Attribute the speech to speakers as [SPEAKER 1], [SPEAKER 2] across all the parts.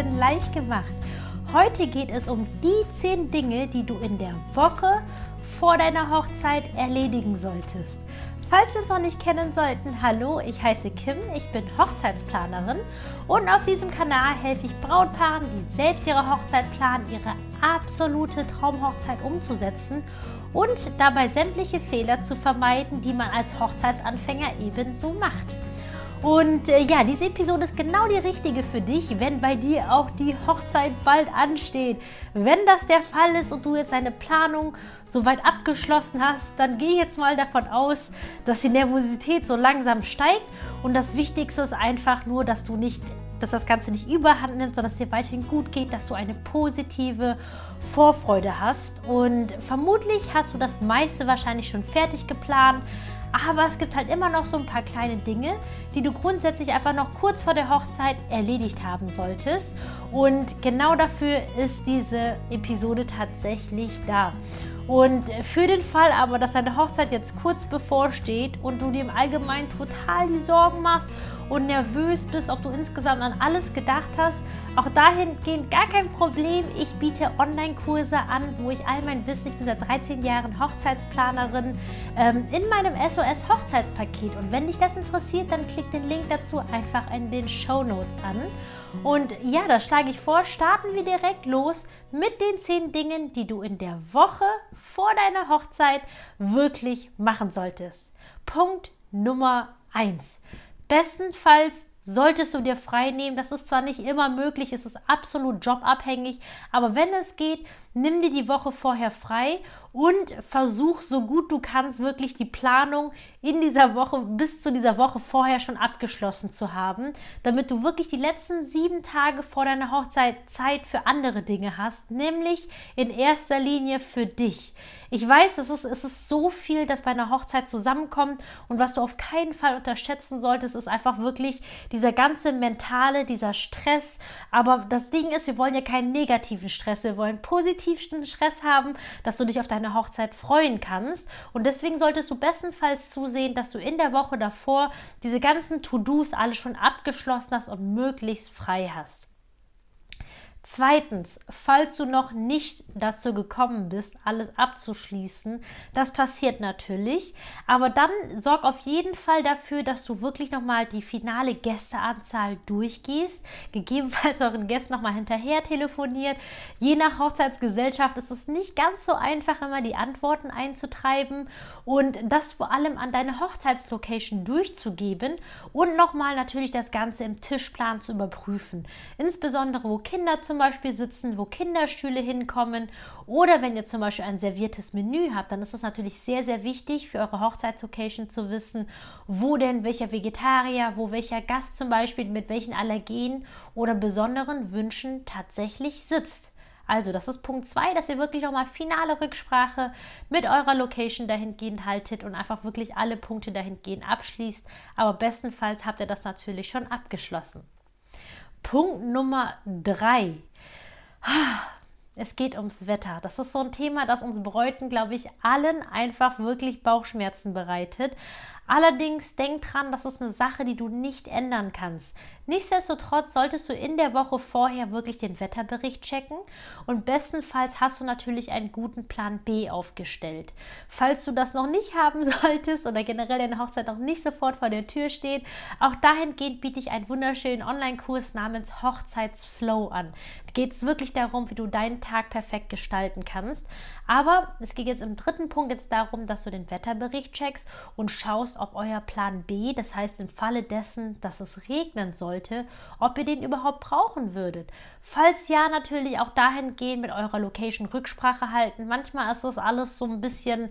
[SPEAKER 1] Hochzeiten leicht gemacht. Heute geht es um die 10 Dinge, die du in der Woche vor deiner Hochzeit erledigen solltest. Falls wir uns noch nicht kennen sollten, hallo, ich heiße Kim, ich bin Hochzeitsplanerin und auf diesem Kanal helfe ich Brautpaaren, die selbst ihre Hochzeit planen, ihre absolute Traumhochzeit umzusetzen und dabei sämtliche Fehler zu vermeiden, die man als Hochzeitsanfänger ebenso macht. Und äh, ja, diese Episode ist genau die richtige für dich, wenn bei dir auch die Hochzeit bald ansteht. Wenn das der Fall ist und du jetzt deine Planung soweit abgeschlossen hast, dann geh jetzt mal davon aus, dass die Nervosität so langsam steigt. Und das Wichtigste ist einfach nur, dass du nicht, dass das Ganze nicht überhand nimmt, sondern dass es dir weiterhin gut geht, dass du eine positive Vorfreude hast. Und vermutlich hast du das meiste wahrscheinlich schon fertig geplant. Aber es gibt halt immer noch so ein paar kleine Dinge, die du grundsätzlich einfach noch kurz vor der Hochzeit erledigt haben solltest. Und genau dafür ist diese Episode tatsächlich da. Und für den Fall aber, dass deine Hochzeit jetzt kurz bevorsteht und du dir im Allgemeinen total die Sorgen machst und nervös bist, ob du insgesamt an alles gedacht hast, auch dahingehend gar kein Problem. Ich biete Online-Kurse an, wo ich all mein Wissen, ich bin seit 13 Jahren Hochzeitsplanerin, ähm, in meinem SOS Hochzeitspaket. Und wenn dich das interessiert, dann klick den Link dazu einfach in den Show Notes an. Und ja, da schlage ich vor, starten wir direkt los mit den 10 Dingen, die du in der Woche vor deiner Hochzeit wirklich machen solltest. Punkt Nummer 1. Bestenfalls solltest du dir frei nehmen. Das ist zwar nicht immer möglich, es ist absolut jobabhängig, aber wenn es geht, nimm dir die Woche vorher frei und versuch so gut du kannst wirklich die Planung in dieser Woche bis zu dieser Woche vorher schon abgeschlossen zu haben, damit du wirklich die letzten sieben Tage vor deiner Hochzeit Zeit für andere Dinge hast, nämlich in erster Linie für dich. Ich weiß, es ist, es ist so viel, das bei einer Hochzeit zusammenkommt und was du auf keinen Fall unterschätzen solltest, ist einfach wirklich dieser ganze mentale, dieser Stress. Aber das Ding ist, wir wollen ja keinen negativen Stress, wir wollen positivsten Stress haben, dass du dich auf deine Hochzeit freuen kannst. Und deswegen solltest du bestenfalls zusehen, dass du in der Woche davor diese ganzen To-Dos alle schon abgeschlossen hast und möglichst frei hast. Zweitens, falls du noch nicht dazu gekommen bist, alles abzuschließen, das passiert natürlich, aber dann sorg auf jeden Fall dafür, dass du wirklich nochmal die finale Gästeanzahl durchgehst, gegebenenfalls euren Gästen nochmal hinterher telefoniert. Je nach Hochzeitsgesellschaft ist es nicht ganz so einfach, immer die Antworten einzutreiben und das vor allem an deine Hochzeitslocation durchzugeben und nochmal natürlich das Ganze im Tischplan zu überprüfen. Insbesondere, wo Kinder zum Beispiel sitzen, wo Kinderstühle hinkommen oder wenn ihr zum Beispiel ein serviertes Menü habt, dann ist es natürlich sehr, sehr wichtig für eure Hochzeitslocation zu wissen, wo denn welcher Vegetarier, wo welcher Gast zum Beispiel mit welchen Allergenen oder besonderen Wünschen tatsächlich sitzt. Also, das ist Punkt 2, dass ihr wirklich nochmal finale Rücksprache mit eurer Location dahingehend haltet und einfach wirklich alle Punkte dahingehend abschließt. Aber bestenfalls habt ihr das natürlich schon abgeschlossen. Punkt Nummer drei. Es geht ums Wetter. Das ist so ein Thema, das uns Bräuten, glaube ich, allen einfach wirklich Bauchschmerzen bereitet. Allerdings denk dran, das ist eine Sache, die du nicht ändern kannst. Nichtsdestotrotz solltest du in der Woche vorher wirklich den Wetterbericht checken und bestenfalls hast du natürlich einen guten Plan B aufgestellt. Falls du das noch nicht haben solltest oder generell deine Hochzeit noch nicht sofort vor der Tür steht, auch dahingehend biete ich einen wunderschönen Online-Kurs namens Hochzeitsflow an. Da geht es wirklich darum, wie du deinen Tag perfekt gestalten kannst. Aber es geht jetzt im dritten Punkt jetzt darum, dass du den Wetterbericht checkst und schaust, ob euer Plan B, das heißt im Falle dessen, dass es regnen soll, sollte, ob ihr den überhaupt brauchen würdet. Falls ja, natürlich auch dahingehend mit eurer Location Rücksprache halten. Manchmal ist das alles so ein bisschen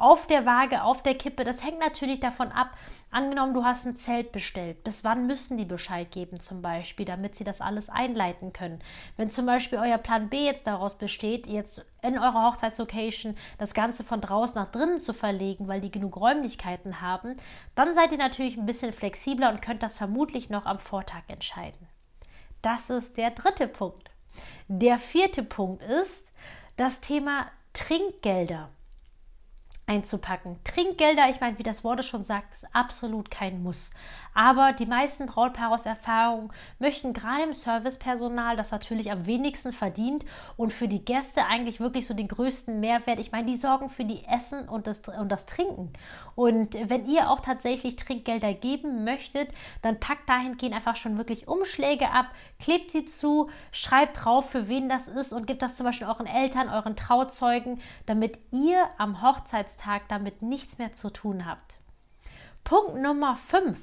[SPEAKER 1] auf der Waage, auf der Kippe. Das hängt natürlich davon ab. Angenommen, du hast ein Zelt bestellt. Bis wann müssen die Bescheid geben, zum Beispiel, damit sie das alles einleiten können? Wenn zum Beispiel euer Plan B jetzt daraus besteht, jetzt in eurer Hochzeitslocation das Ganze von draußen nach drinnen zu verlegen, weil die genug Räumlichkeiten haben, dann seid ihr natürlich ein bisschen flexibler und könnt das vermutlich noch am Vortag entscheiden. Das ist der dritte Punkt. Der vierte Punkt ist das Thema Trinkgelder. Einzupacken. Trinkgelder, ich meine, wie das Wort schon sagt, ist absolut kein Muss. Aber die meisten Brautpaare aus Erfahrung möchten gerade im Servicepersonal, das natürlich am wenigsten verdient und für die Gäste eigentlich wirklich so den größten Mehrwert. Ich meine, die sorgen für die Essen und das, und das Trinken. Und wenn ihr auch tatsächlich Trinkgelder geben möchtet, dann packt dahingehend einfach schon wirklich Umschläge ab, klebt sie zu, schreibt drauf, für wen das ist und gebt das zum Beispiel euren Eltern, euren Trauzeugen, damit ihr am Hochzeitstag damit nichts mehr zu tun habt. Punkt Nummer 5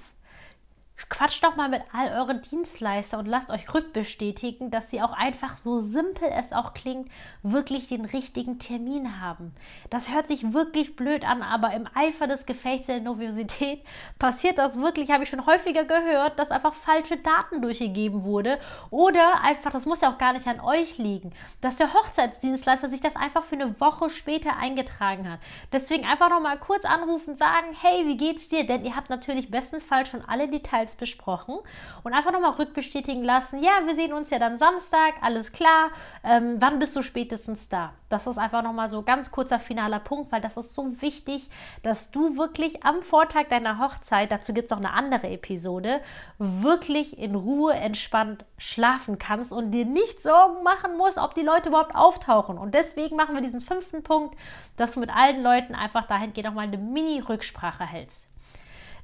[SPEAKER 1] Quatscht doch mal mit all euren Dienstleister und lasst euch rückbestätigen, dass sie auch einfach so simpel es auch klingt, wirklich den richtigen Termin haben. Das hört sich wirklich blöd an, aber im Eifer des Gefechts der Noviosität passiert das wirklich, habe ich schon häufiger gehört, dass einfach falsche Daten durchgegeben wurde oder einfach, das muss ja auch gar nicht an euch liegen, dass der Hochzeitsdienstleister sich das einfach für eine Woche später eingetragen hat. Deswegen einfach noch mal kurz anrufen, sagen, hey, wie geht's dir? Denn ihr habt natürlich bestenfalls schon alle Details Details besprochen und einfach nochmal rückbestätigen lassen, ja, wir sehen uns ja dann Samstag, alles klar, ähm, wann bist du spätestens da? Das ist einfach nochmal so ganz kurzer finaler Punkt, weil das ist so wichtig, dass du wirklich am Vortag deiner Hochzeit, dazu gibt es auch eine andere Episode, wirklich in Ruhe entspannt schlafen kannst und dir nicht Sorgen machen musst, ob die Leute überhaupt auftauchen. Und deswegen machen wir diesen fünften Punkt, dass du mit allen Leuten einfach dahingehend nochmal eine Mini-Rücksprache hältst.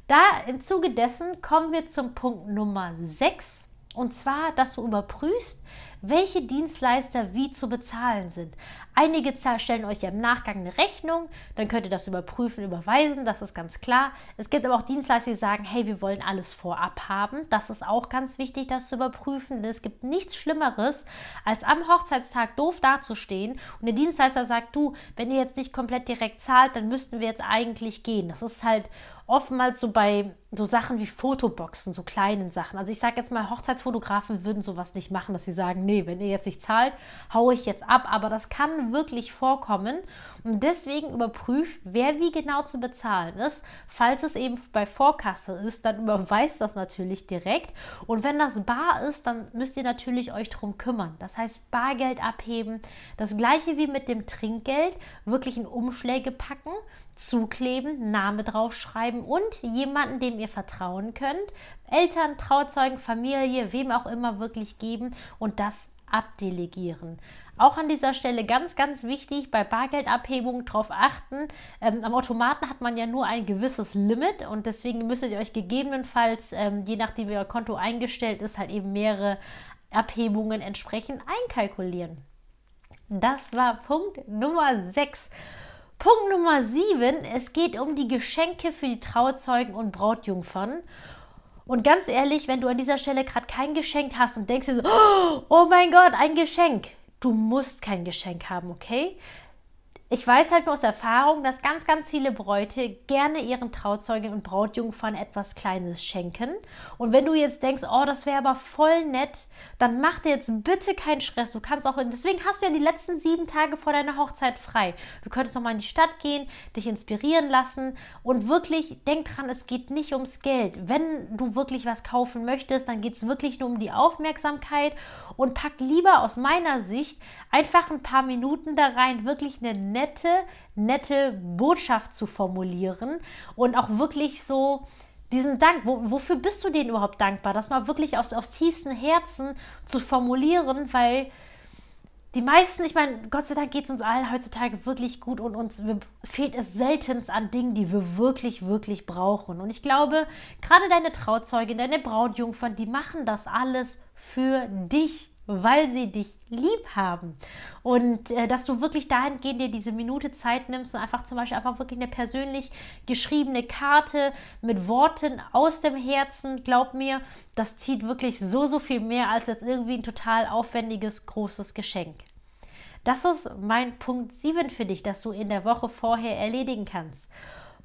[SPEAKER 1] Da im Zuge dessen kommen wir zum Punkt Nummer 6. Und zwar, dass du überprüfst, welche Dienstleister wie zu bezahlen sind. Einige stellen euch ja im Nachgang eine Rechnung, dann könnt ihr das überprüfen, überweisen, das ist ganz klar. Es gibt aber auch Dienstleister, die sagen, hey, wir wollen alles vorab haben. Das ist auch ganz wichtig, das zu überprüfen, denn es gibt nichts Schlimmeres, als am Hochzeitstag doof dazustehen und der Dienstleister sagt, du, wenn ihr jetzt nicht komplett direkt zahlt, dann müssten wir jetzt eigentlich gehen. Das ist halt oftmals so bei so Sachen wie Fotoboxen, so kleinen Sachen. Also ich sage jetzt mal, Hochzeitsfotografen würden sowas nicht machen, dass sie sagen, nee, wenn ihr jetzt nicht zahlt, haue ich jetzt ab. Aber das kann wirklich vorkommen. Und deswegen überprüft, wer wie genau zu bezahlen ist. Falls es eben bei Vorkasse ist, dann überweist das natürlich direkt. Und wenn das bar ist, dann müsst ihr natürlich euch darum kümmern. Das heißt, Bargeld abheben. Das gleiche wie mit dem Trinkgeld. Wirklich in Umschläge packen zukleben, Name draufschreiben und jemanden, dem ihr vertrauen könnt, Eltern, Trauzeugen, Familie, wem auch immer wirklich geben und das abdelegieren. Auch an dieser Stelle ganz, ganz wichtig, bei Bargeldabhebung darauf achten. Ähm, am Automaten hat man ja nur ein gewisses Limit und deswegen müsstet ihr euch gegebenenfalls, ähm, je nachdem wie euer Konto eingestellt ist, halt eben mehrere Abhebungen entsprechend einkalkulieren. Das war Punkt Nummer 6. Punkt Nummer 7, es geht um die Geschenke für die Trauzeugen und Brautjungfern. Und ganz ehrlich, wenn du an dieser Stelle gerade kein Geschenk hast und denkst dir so, oh mein Gott, ein Geschenk. Du musst kein Geschenk haben, okay? Ich weiß halt nur aus Erfahrung, dass ganz, ganz viele Bräute gerne ihren Trauzeugen und Brautjungfern etwas Kleines schenken. Und wenn du jetzt denkst, oh, das wäre aber voll nett, dann mach dir jetzt bitte keinen Stress. Du kannst auch, deswegen hast du ja die letzten sieben Tage vor deiner Hochzeit frei. Du könntest noch mal in die Stadt gehen, dich inspirieren lassen und wirklich denk dran, es geht nicht ums Geld. Wenn du wirklich was kaufen möchtest, dann geht es wirklich nur um die Aufmerksamkeit und pack lieber aus meiner Sicht einfach ein paar Minuten da rein, wirklich eine nette, nette Botschaft zu formulieren und auch wirklich so diesen Dank, wo, wofür bist du denen überhaupt dankbar? Das mal wirklich aus, aus tiefstem Herzen zu formulieren, weil die meisten, ich meine, Gott sei Dank geht es uns allen heutzutage wirklich gut und uns fehlt es selten an Dingen, die wir wirklich, wirklich brauchen. Und ich glaube, gerade deine Trauzeugin, deine Brautjungfern, die machen das alles für dich weil sie dich lieb haben. Und äh, dass du wirklich dahingehend dir diese Minute Zeit nimmst und einfach zum Beispiel einfach wirklich eine persönlich geschriebene Karte mit Worten aus dem Herzen, glaub mir, das zieht wirklich so, so viel mehr als jetzt irgendwie ein total aufwendiges, großes Geschenk. Das ist mein Punkt 7 für dich, dass du in der Woche vorher erledigen kannst.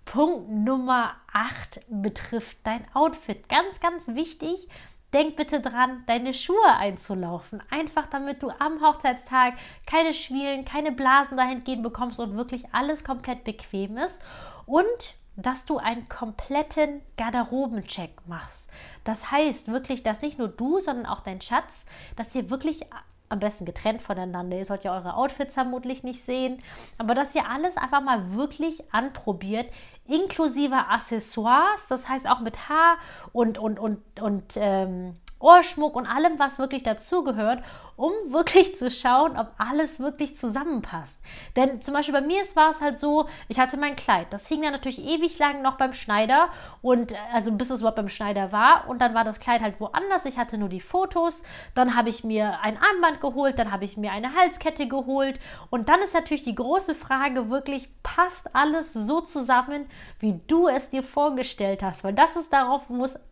[SPEAKER 1] Punkt Nummer 8 betrifft dein Outfit. Ganz, ganz wichtig, Denk bitte dran, deine Schuhe einzulaufen. Einfach damit du am Hochzeitstag keine Schwielen, keine Blasen dahin gehen bekommst und wirklich alles komplett bequem ist. Und dass du einen kompletten Garderobencheck machst. Das heißt wirklich, dass nicht nur du, sondern auch dein Schatz, dass ihr wirklich am besten getrennt voneinander. Ihr sollt ja eure Outfits vermutlich nicht sehen. Aber dass ihr alles einfach mal wirklich anprobiert, inklusive Accessoires, das heißt auch mit Haar und, und, und, und ähm, Ohrschmuck und allem, was wirklich dazugehört, um wirklich zu schauen, ob alles wirklich zusammenpasst. Denn zum Beispiel bei mir war es halt so, ich hatte mein Kleid, das hing dann natürlich ewig lang noch beim Schneider und also bis es überhaupt beim Schneider war und dann war das Kleid halt woanders. Ich hatte nur die Fotos, dann habe ich mir ein Armband geholt, dann habe ich mir eine Halskette geholt und dann ist natürlich die große Frage wirklich, passt alles so zusammen, wie du es dir vorgestellt hast? Weil das ist darauf,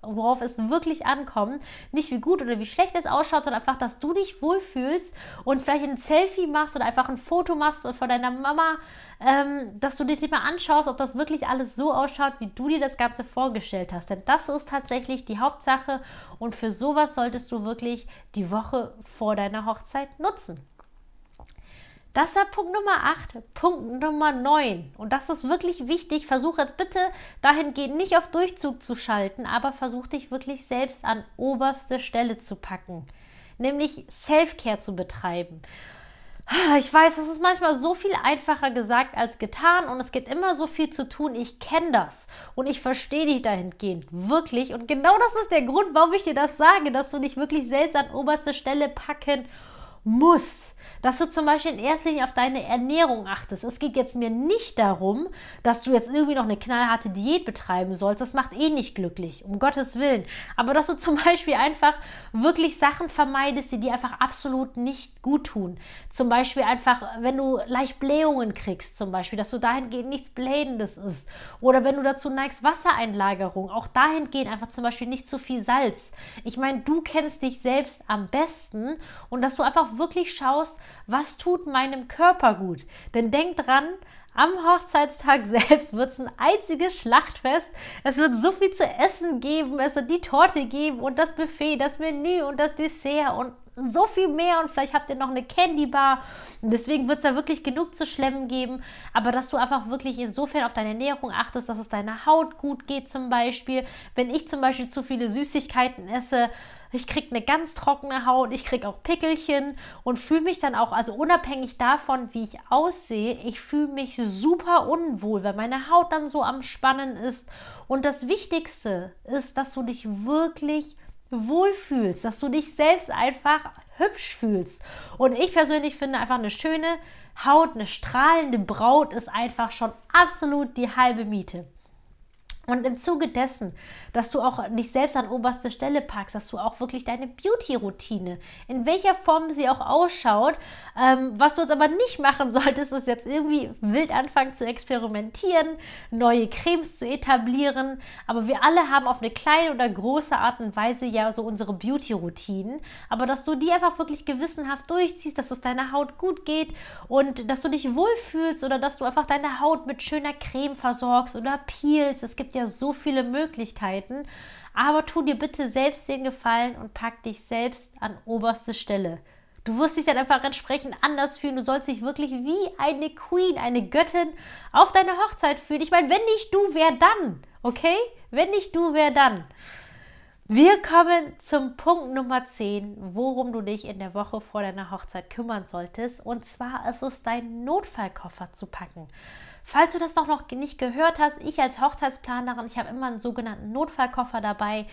[SPEAKER 1] worauf es wirklich ankommt. Nicht wie gut oder wie schlecht es ausschaut, sondern einfach, dass du dich wohl wohlfühlst und vielleicht ein Selfie machst oder einfach ein Foto machst von deiner Mama, ähm, dass du dich nicht mal anschaust, ob das wirklich alles so ausschaut, wie du dir das Ganze vorgestellt hast. Denn das ist tatsächlich die Hauptsache und für sowas solltest du wirklich die Woche vor deiner Hochzeit nutzen. Das war Punkt Nummer 8. Punkt Nummer 9. Und das ist wirklich wichtig. Versuch jetzt bitte dahingehend nicht auf Durchzug zu schalten, aber versuch dich wirklich selbst an oberste Stelle zu packen nämlich Self-Care zu betreiben. Ich weiß, es ist manchmal so viel einfacher gesagt als getan und es gibt immer so viel zu tun. Ich kenne das und ich verstehe dich dahingehend. Wirklich. Und genau das ist der Grund, warum ich dir das sage, dass du dich wirklich selbst an oberste Stelle packen musst dass du zum Beispiel in erster Linie auf deine Ernährung achtest. Es geht jetzt mir nicht darum, dass du jetzt irgendwie noch eine knallharte Diät betreiben sollst. Das macht eh nicht glücklich, um Gottes Willen. Aber dass du zum Beispiel einfach wirklich Sachen vermeidest, die dir einfach absolut nicht gut tun. Zum Beispiel einfach, wenn du leicht Blähungen kriegst, zum Beispiel, dass du dahingehend nichts Blähendes isst. Oder wenn du dazu neigst, Wassereinlagerung, auch dahingehend einfach zum Beispiel nicht zu viel Salz. Ich meine, du kennst dich selbst am besten und dass du einfach wirklich schaust, was tut meinem Körper gut. Denn denk dran, am Hochzeitstag selbst wird es ein einziges Schlachtfest. Es wird so viel zu essen geben, es wird die Torte geben und das Buffet, das Menü und das Dessert und so viel mehr und vielleicht habt ihr noch eine Candy Bar. Und deswegen wird es da wirklich genug zu schlemmen geben. Aber dass du einfach wirklich insofern auf deine Ernährung achtest, dass es deiner Haut gut geht zum Beispiel. Wenn ich zum Beispiel zu viele Süßigkeiten esse, ich kriege eine ganz trockene Haut, ich kriege auch Pickelchen und fühle mich dann auch, also unabhängig davon, wie ich aussehe, ich fühle mich super unwohl, weil meine Haut dann so am Spannen ist. Und das Wichtigste ist, dass du dich wirklich wohlfühlst, dass du dich selbst einfach hübsch fühlst. Und ich persönlich finde einfach eine schöne Haut, eine strahlende Braut ist einfach schon absolut die halbe Miete. Und im Zuge dessen, dass du auch dich selbst an oberste Stelle packst, dass du auch wirklich deine Beauty-Routine, in welcher Form sie auch ausschaut, ähm, was du jetzt aber nicht machen solltest, ist jetzt irgendwie wild anfangen zu experimentieren, neue Cremes zu etablieren. Aber wir alle haben auf eine kleine oder große Art und Weise ja so unsere Beauty-Routinen. Aber dass du die einfach wirklich gewissenhaft durchziehst, dass es deiner Haut gut geht und dass du dich wohlfühlst oder dass du einfach deine Haut mit schöner Creme versorgst oder peelst. Es gibt ja so viele Möglichkeiten. Aber tu dir bitte selbst den Gefallen und pack dich selbst an oberste Stelle. Du wirst dich dann einfach entsprechend anders fühlen. Du sollst dich wirklich wie eine Queen, eine Göttin auf deine Hochzeit fühlen. Ich meine, wenn nicht du, wer dann? Okay? Wenn nicht du, wer dann? Wir kommen zum Punkt Nummer 10, worum du dich in der Woche vor deiner Hochzeit kümmern solltest. Und zwar ist es dein Notfallkoffer zu packen. Falls du das noch, noch nicht gehört hast, ich als Hochzeitsplanerin, ich habe immer einen sogenannten Notfallkoffer dabei.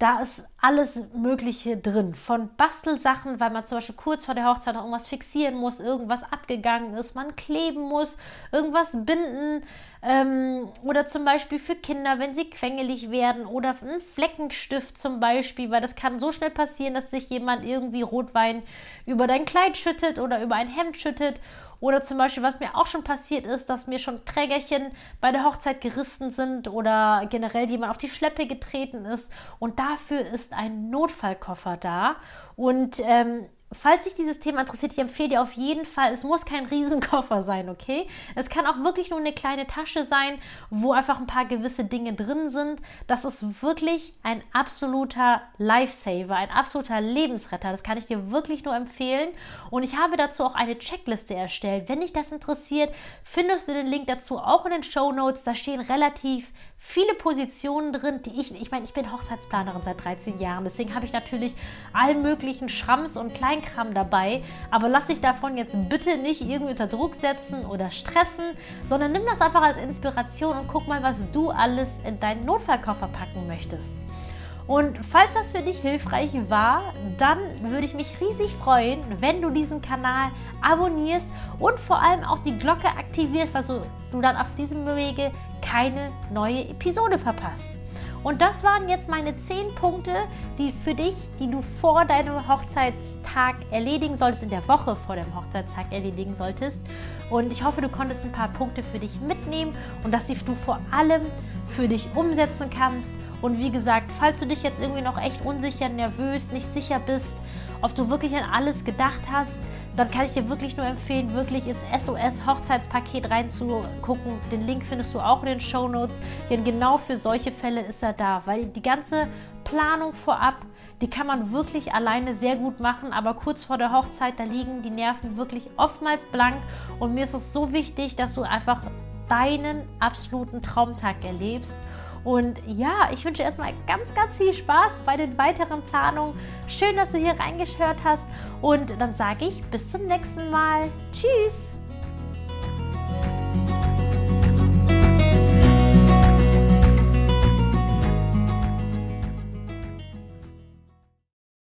[SPEAKER 1] Da ist alles Mögliche drin. Von Bastelsachen, weil man zum Beispiel kurz vor der Hochzeit noch irgendwas fixieren muss, irgendwas abgegangen ist, man kleben muss, irgendwas binden. Ähm, oder zum Beispiel für Kinder, wenn sie quengelig werden. Oder ein Fleckenstift zum Beispiel, weil das kann so schnell passieren, dass sich jemand irgendwie Rotwein über dein Kleid schüttet oder über ein Hemd schüttet. Oder zum Beispiel, was mir auch schon passiert ist, dass mir schon Trägerchen bei der Hochzeit gerissen sind oder generell jemand auf die Schleppe getreten ist. Und dafür ist ein Notfallkoffer da. Und ähm, falls sich dieses Thema interessiert, ich empfehle dir auf jeden Fall, es muss kein Riesenkoffer sein, okay? Es kann auch wirklich nur eine kleine Tasche sein, wo einfach ein paar gewisse Dinge drin sind. Das ist wirklich ein absoluter Lifesaver, ein absoluter Lebensretter. Das kann ich dir wirklich nur empfehlen. Und ich habe dazu auch eine Checkliste erstellt. Wenn dich das interessiert, findest du den Link dazu auch in den Show Notes. Da stehen relativ viele Positionen drin, die ich, ich meine, ich bin Hochzeitsplanerin seit 13 Jahren. Deswegen habe ich natürlich allen möglichen Schrams und Klein Kleinkram dabei. Aber lass dich davon jetzt bitte nicht irgendwie unter Druck setzen oder stressen, sondern nimm das einfach als Inspiration und guck mal, was du alles in deinen Notfallkoffer packen möchtest. Und falls das für dich hilfreich war, dann würde ich mich riesig freuen, wenn du diesen Kanal abonnierst und vor allem auch die Glocke aktivierst, weil du dann auf diesem Wege keine neue Episode verpasst. Und das waren jetzt meine 10 Punkte, die für dich, die du vor deinem Hochzeitstag erledigen solltest, in der Woche vor dem Hochzeitstag erledigen solltest. Und ich hoffe, du konntest ein paar Punkte für dich mitnehmen und dass du vor allem für dich umsetzen kannst und wie gesagt, falls du dich jetzt irgendwie noch echt unsicher, nervös, nicht sicher bist, ob du wirklich an alles gedacht hast, dann kann ich dir wirklich nur empfehlen, wirklich ins SOS-Hochzeitspaket reinzugucken. Den Link findest du auch in den Show Notes, denn genau für solche Fälle ist er da, weil die ganze Planung vorab, die kann man wirklich alleine sehr gut machen, aber kurz vor der Hochzeit, da liegen die Nerven wirklich oftmals blank und mir ist es so wichtig, dass du einfach deinen absoluten Traumtag erlebst und ja, ich wünsche erstmal ganz, ganz viel Spaß bei den weiteren Planungen. Schön, dass du hier reingeschaut hast. Und dann sage ich bis zum nächsten Mal. Tschüss!